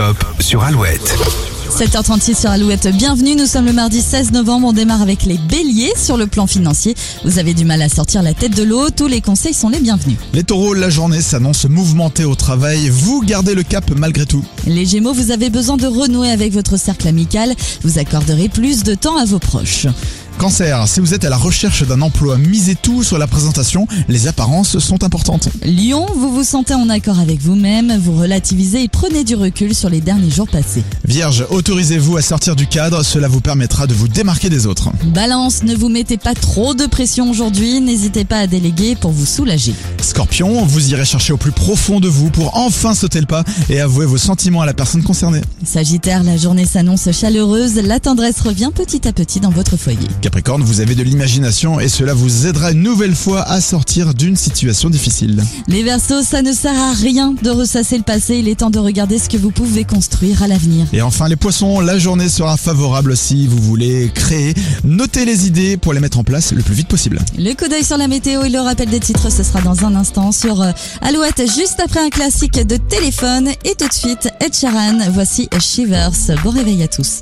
l'horoscope sur Alouette. 7h36 sur Alouette, bienvenue, nous sommes le mardi 16 novembre, on démarre avec les béliers sur le plan financier. Vous avez du mal à sortir la tête de l'eau, tous les conseils sont les bienvenus. Les taureaux, la journée s'annonce mouvementée au travail, vous gardez le cap malgré tout. Les gémeaux, vous avez besoin de renouer avec votre cercle amical, vous accorderez plus de temps à vos proches. Cancer, si vous êtes à la recherche d'un emploi, misez tout sur la présentation, les apparences sont importantes. Lion, vous vous sentez en accord avec vous-même, vous relativisez et prenez du recul sur les derniers jours passés. Vierge, autorisez-vous à sortir du cadre, cela vous permettra de vous démarquer des autres. Balance, ne vous mettez pas trop de pression aujourd'hui, n'hésitez pas à déléguer pour vous soulager. Scorpion, vous irez chercher au plus profond de vous pour enfin sauter le pas et avouer vos sentiments à la personne concernée. Sagittaire, la journée s'annonce chaleureuse, la tendresse revient petit à petit dans votre foyer. Capricorne, vous avez de l'imagination et cela vous aidera une nouvelle fois à sortir d'une situation difficile. Les Verseaux, ça ne sert à rien de ressasser le passé, il est temps de regarder ce que vous pouvez construire à l'avenir. Et enfin les poissons, la journée sera favorable si vous voulez créer. Notez les idées pour les mettre en place le plus vite possible. Le coup d'œil sur la météo et le rappel des titres, ce sera dans un instant sur euh, Alouette, juste après un classique de téléphone. Et tout de suite, Ed Sheeran, voici Shivers. Bon réveil à tous.